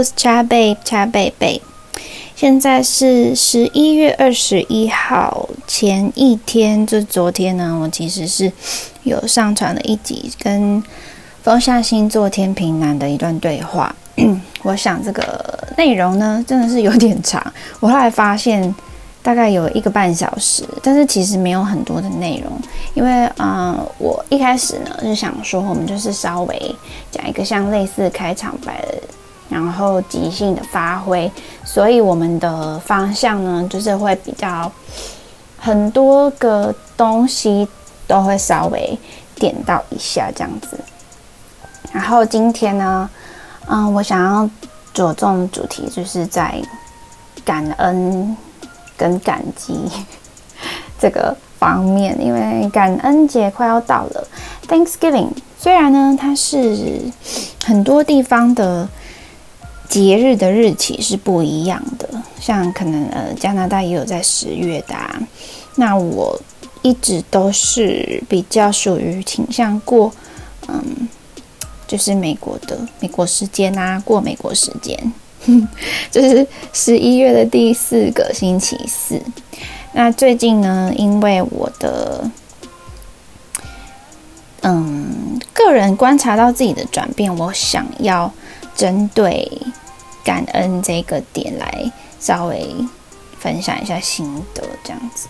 Juice 茶贝茶贝贝。现在是十一月二十一号前一天，就昨天呢，我其实是有上传了一集跟风象星座天平男的一段对话。我想这个内容呢，真的是有点长。我后来发现大概有一个半小时，但是其实没有很多的内容，因为嗯，我一开始呢是想说，我们就是稍微讲一个像类似开场白。然后即兴的发挥，所以我们的方向呢，就是会比较很多个东西都会稍微点到一下这样子。然后今天呢，嗯，我想要着重主题就是在感恩跟感激 这个方面，因为感恩节快要到了，Thanksgiving。虽然呢，它是很多地方的。节日的日期是不一样的，像可能呃加拿大也有在十月的，那我一直都是比较属于倾向过，嗯，就是美国的美国时间啊，过美国时间，就是十一月的第四个星期四。那最近呢，因为我的嗯个人观察到自己的转变，我想要针对。感恩这个点来稍微分享一下心得，这样子。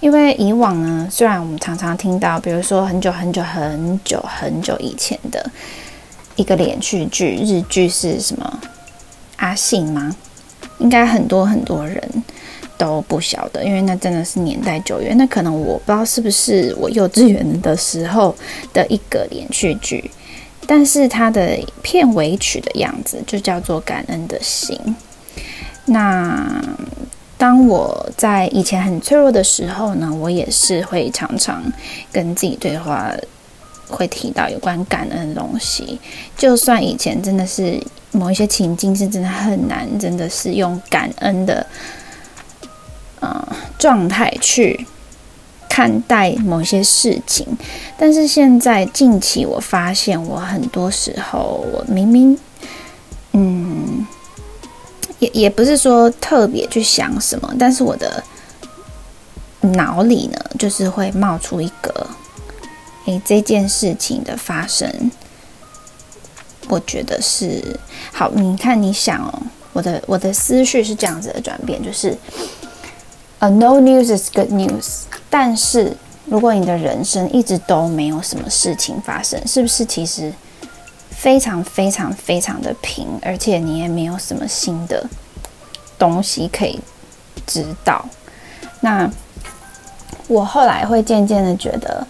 因为以往呢，虽然我们常常听到，比如说很久很久很久很久以前的一个连续剧，日剧是什么阿信吗？应该很多很多人都不晓得，因为那真的是年代久远。那可能我不知道是不是我幼稚园的时候的一个连续剧。但是它的片尾曲的样子就叫做感恩的心。那当我在以前很脆弱的时候呢，我也是会常常跟自己对话，会提到有关感恩的东西。就算以前真的是某一些情境是真的很难，真的是用感恩的呃状态去。看待某些事情，但是现在近期我发现，我很多时候我明明，嗯，也也不是说特别去想什么，但是我的脑里呢，就是会冒出一个，诶，这件事情的发生，我觉得是好。你看，你想哦，我的我的思绪是这样子的转变，就是。A no news is good news。但是，如果你的人生一直都没有什么事情发生，是不是其实非常非常非常的平，而且你也没有什么新的东西可以知道？那我后来会渐渐的觉得，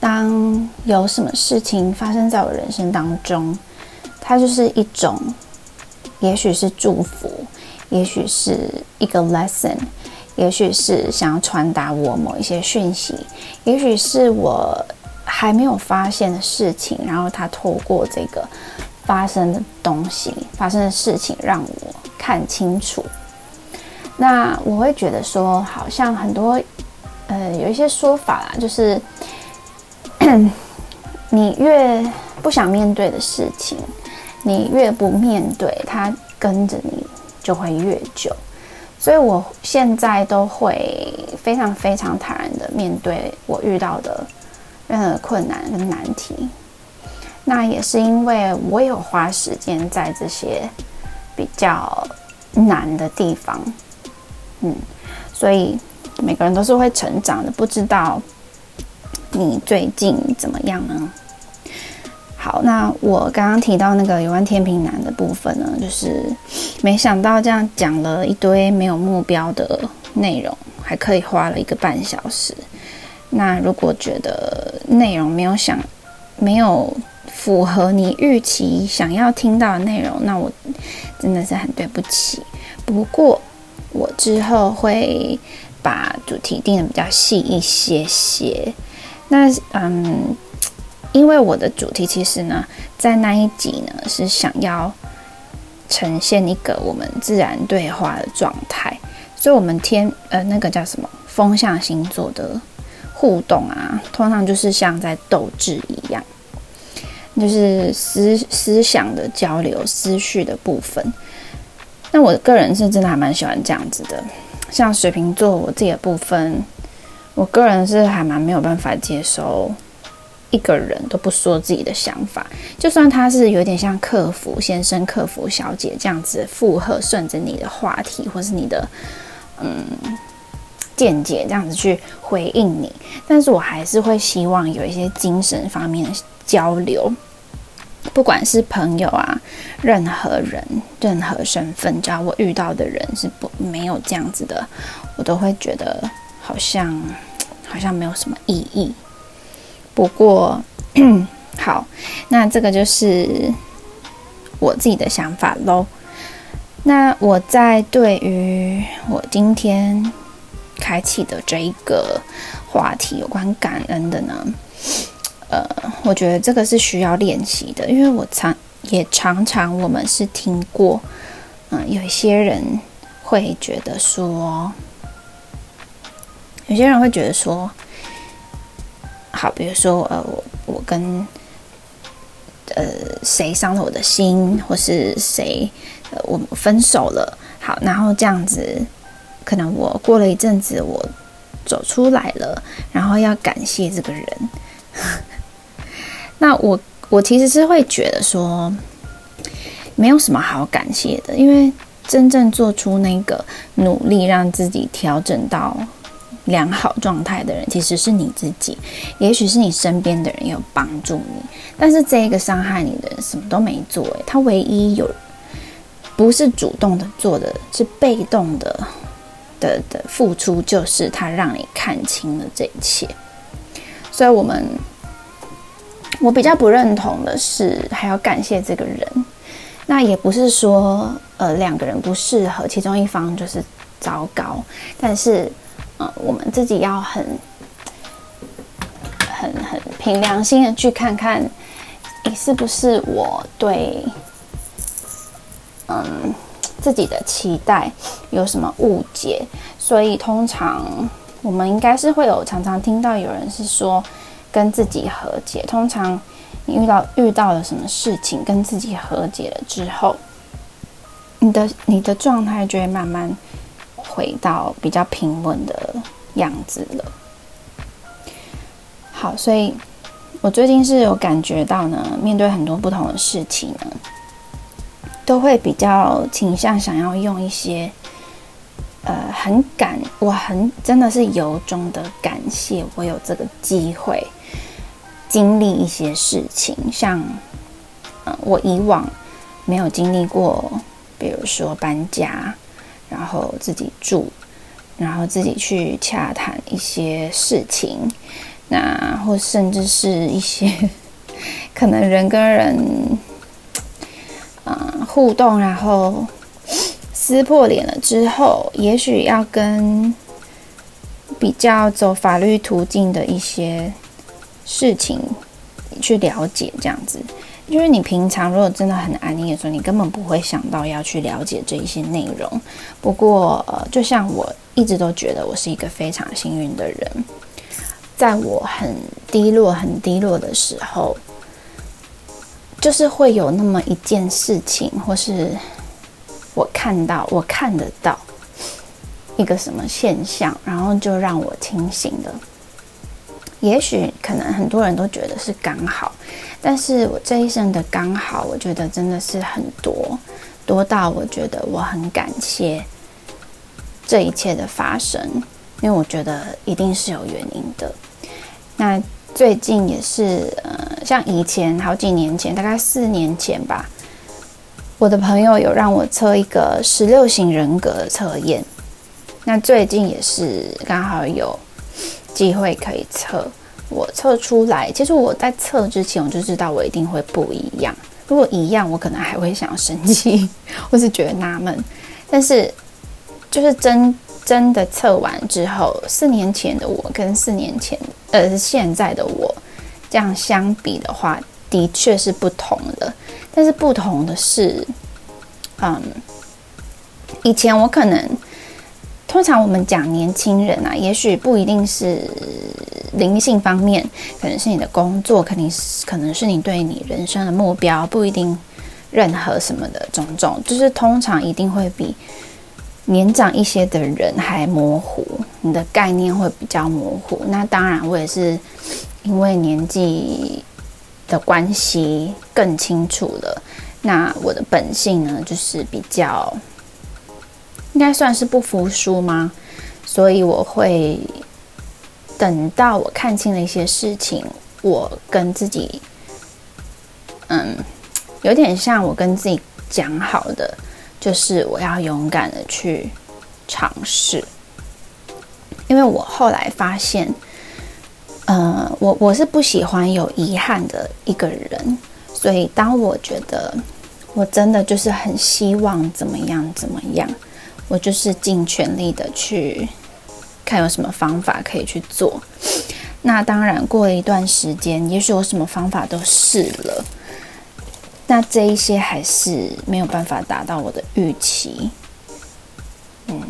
当有什么事情发生在我人生当中，它就是一种，也许是祝福，也许是一个 lesson。也许是想要传达我某一些讯息，也许是我还没有发现的事情，然后他透过这个发生的东西、发生的事情，让我看清楚。那我会觉得说，好像很多呃有一些说法啦，就是 你越不想面对的事情，你越不面对，它跟着你就会越久。所以，我现在都会非常非常坦然的面对我遇到的任何困难跟难题。那也是因为我有花时间在这些比较难的地方，嗯，所以每个人都是会成长的。不知道你最近怎么样呢？好，那我刚刚提到那个有关天平男的部分呢，就是没想到这样讲了一堆没有目标的内容，还可以花了一个半小时。那如果觉得内容没有想没有符合你预期想要听到的内容，那我真的是很对不起。不过我之后会把主题定的比较细一些些。那嗯。因为我的主题其实呢，在那一集呢是想要呈现一个我们自然对话的状态，所以，我们天呃那个叫什么风象星座的互动啊，通常就是像在斗智一样，就是思思想的交流、思绪的部分。那我个人是真的还蛮喜欢这样子的。像水瓶座，我自己的部分，我个人是还蛮没有办法接受一个人都不说自己的想法，就算他是有点像客服先生、客服小姐这样子附和，顺着你的话题或是你的嗯见解这样子去回应你，但是我还是会希望有一些精神方面的交流。不管是朋友啊，任何人、任何身份，只要我遇到的人是不没有这样子的，我都会觉得好像好像没有什么意义。不过好，那这个就是我自己的想法喽。那我在对于我今天开启的这一个话题有关感恩的呢？呃，我觉得这个是需要练习的，因为我常也常常我们是听过，嗯，有一些人会觉得说，有些人会觉得说，好，比如说呃，我我跟呃谁伤了我的心，或是谁呃我分手了，好，然后这样子，可能我过了一阵子我走出来了，然后要感谢这个人。那我我其实是会觉得说，没有什么好感谢的，因为真正做出那个努力让自己调整到良好状态的人，其实是你自己。也许是你身边的人有帮助你，但是这个伤害你的人什么都没做，诶，他唯一有不是主动的做的，是被动的的的付出，就是他让你看清了这一切。所以，我们。我比较不认同的是，还要感谢这个人。那也不是说，呃，两个人不适合，其中一方就是糟糕。但是，我们自己要很、很、很凭良心的去看看，你是不是我对，嗯，自己的期待有什么误解？所以，通常我们应该是会有常常听到有人是说。跟自己和解，通常你遇到遇到了什么事情，跟自己和解了之后，你的你的状态就会慢慢回到比较平稳的样子了。好，所以我最近是有感觉到呢，面对很多不同的事情呢，都会比较倾向想要用一些。呃，很感，我很真的是由衷的感谢，我有这个机会经历一些事情，像，呃，我以往没有经历过，比如说搬家，然后自己住，然后自己去洽谈一些事情，那或甚至是一些 可能人跟人，嗯，互动，然后。撕破脸了之后，也许要跟比较走法律途径的一些事情去了解，这样子。因为你平常如果真的很安逸的时候，你根本不会想到要去了解这一些内容。不过，呃，就像我一直都觉得我是一个非常幸运的人，在我很低落、很低落的时候，就是会有那么一件事情，或是。我看到，我看得到一个什么现象，然后就让我清醒了。也许可能很多人都觉得是刚好，但是我这一生的刚好，我觉得真的是很多，多到我觉得我很感谢这一切的发生，因为我觉得一定是有原因的。那最近也是，呃，像以前好几年前，大概四年前吧。我的朋友有让我测一个十六型人格测验，那最近也是刚好有机会可以测，我测出来。其实我在测之前我就知道我一定会不一样，如果一样，我可能还会想要生气，或是觉得纳闷。但是就是真真的测完之后，四年前的我跟四年前呃现在的我这样相比的话，的确是不同的。但是不同的是，嗯，以前我可能通常我们讲年轻人啊，也许不一定是灵性方面，可能是你的工作，肯定是可能是你对你人生的目标，不一定任何什么的种种，就是通常一定会比年长一些的人还模糊，你的概念会比较模糊。那当然，我也是因为年纪的关系更清楚了。那我的本性呢，就是比较应该算是不服输吗？所以我会等到我看清了一些事情，我跟自己，嗯。有点像我跟自己讲好的，就是我要勇敢的去尝试。因为我后来发现，呃，我我是不喜欢有遗憾的一个人，所以当我觉得我真的就是很希望怎么样怎么样，我就是尽全力的去看有什么方法可以去做。那当然，过了一段时间，也许我什么方法都试了。那这一些还是没有办法达到我的预期，嗯，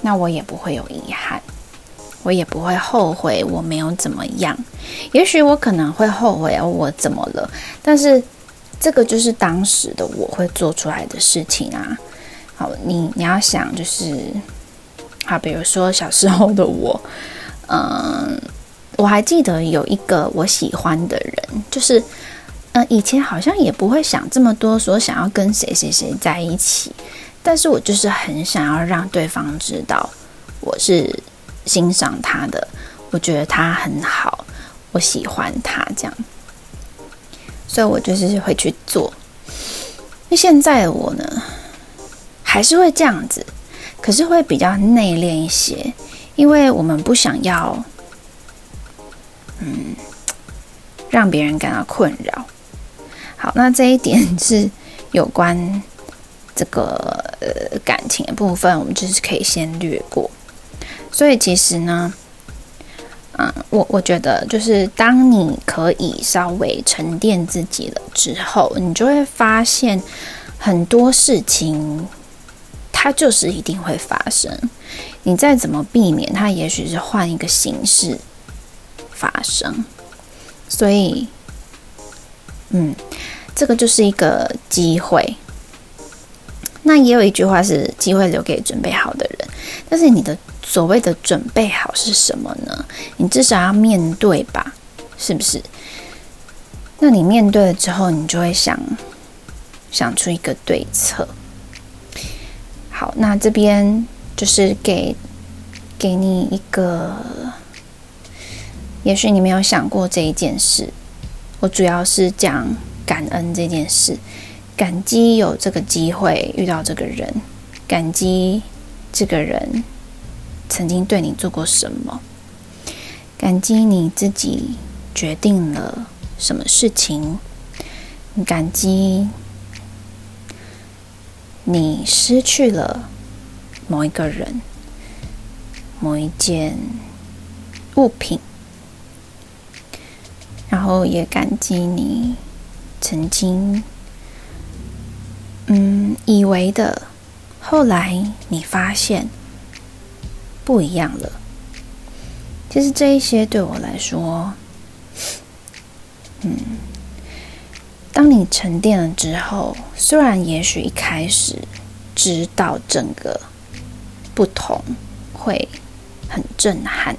那我也不会有遗憾，我也不会后悔我没有怎么样。也许我可能会后悔我怎么了，但是这个就是当时的我会做出来的事情啊。你你要想就是，好，比如说小时候的我，嗯，我还记得有一个我喜欢的人，就是。嗯，以前好像也不会想这么多，说想要跟谁谁谁在一起，但是我就是很想要让对方知道我是欣赏他的，我觉得他很好，我喜欢他这样，所以我就是会去做。那现在的我呢，还是会这样子，可是会比较内敛一些，因为我们不想要，嗯，让别人感到困扰。好，那这一点是有关这个呃感情的部分，我们就是可以先略过。所以其实呢，嗯，我我觉得就是当你可以稍微沉淀自己了之后，你就会发现很多事情它就是一定会发生。你再怎么避免，它也许是换一个形式发生。所以，嗯。这个就是一个机会。那也有一句话是“机会留给准备好的人”，但是你的所谓的准备好是什么呢？你至少要面对吧，是不是？那你面对了之后，你就会想想出一个对策。好，那这边就是给给你一个，也许你没有想过这一件事。我主要是讲。感恩这件事，感激有这个机会遇到这个人，感激这个人曾经对你做过什么，感激你自己决定了什么事情，感激你失去了某一个人、某一件物品，然后也感激你。曾经，嗯，以为的，后来你发现不一样了。其实这一些对我来说，嗯，当你沉淀了之后，虽然也许一开始知道整个不同会很震撼，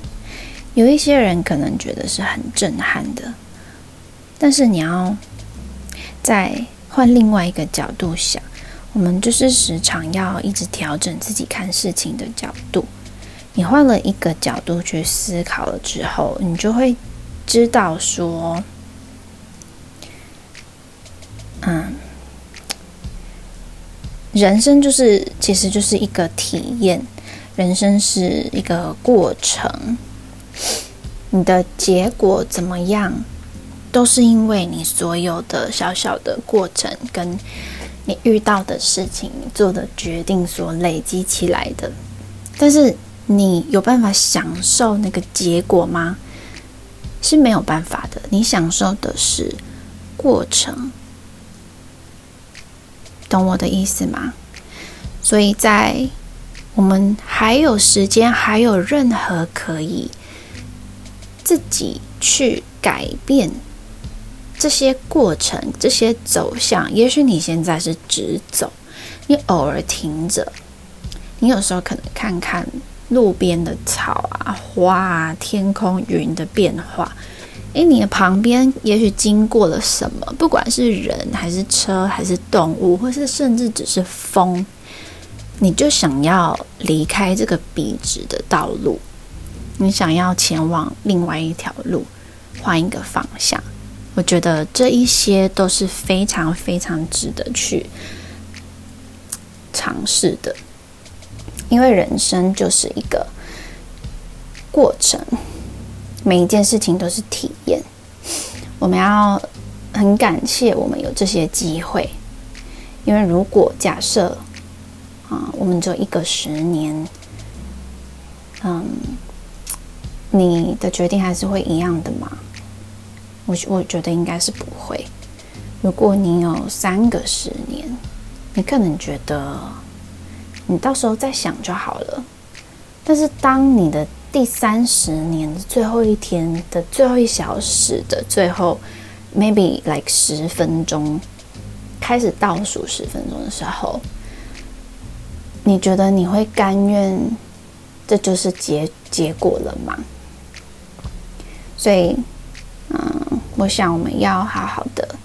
有一些人可能觉得是很震撼的，但是你要。再换另外一个角度想，我们就是时常要一直调整自己看事情的角度。你换了一个角度去思考了之后，你就会知道说，嗯，人生就是其实就是一个体验，人生是一个过程，你的结果怎么样？都是因为你所有的小小的过程，跟你遇到的事情、做的决定所累积起来的。但是你有办法享受那个结果吗？是没有办法的。你享受的是过程，懂我的意思吗？所以在我们还有时间，还有任何可以自己去改变。这些过程、这些走向，也许你现在是直走，你偶尔停着，你有时候可能看看路边的草啊、花啊、天空、云的变化。诶，你的旁边也许经过了什么？不管是人还是车，还是动物，或是甚至只是风，你就想要离开这个笔直的道路，你想要前往另外一条路，换一个方向。我觉得这一些都是非常非常值得去尝试的，因为人生就是一个过程。每一件事情都是体验，我们要很感谢我们有这些机会，因为如果假设啊，我们只有一个十年，嗯，你的决定还是会一样的吗？我我觉得应该是不会。如果你有三个十年，你可能觉得你到时候再想就好了，但是当你的第三十年最后一天的最后一小时的最后，maybe like 十分钟，开始倒数十分钟的时候，你觉得你会甘愿这就是结结果了吗？所以，嗯，我想我们要好好的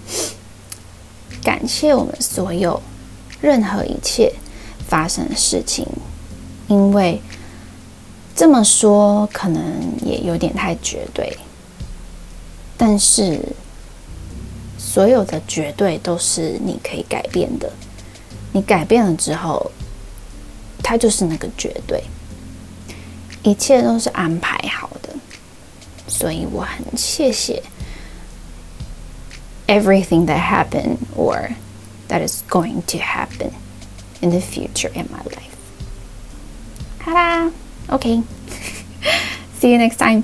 感谢我们所有任何一切发生的事情，因为。这么说可能也有点太绝对，但是所有的绝对都是你可以改变的。你改变了之后，它就是那个绝对，一切都是安排好的。所以我很谢谢 everything that happened or that is going to happen in the future in my life。好啦。Okay. See you next time.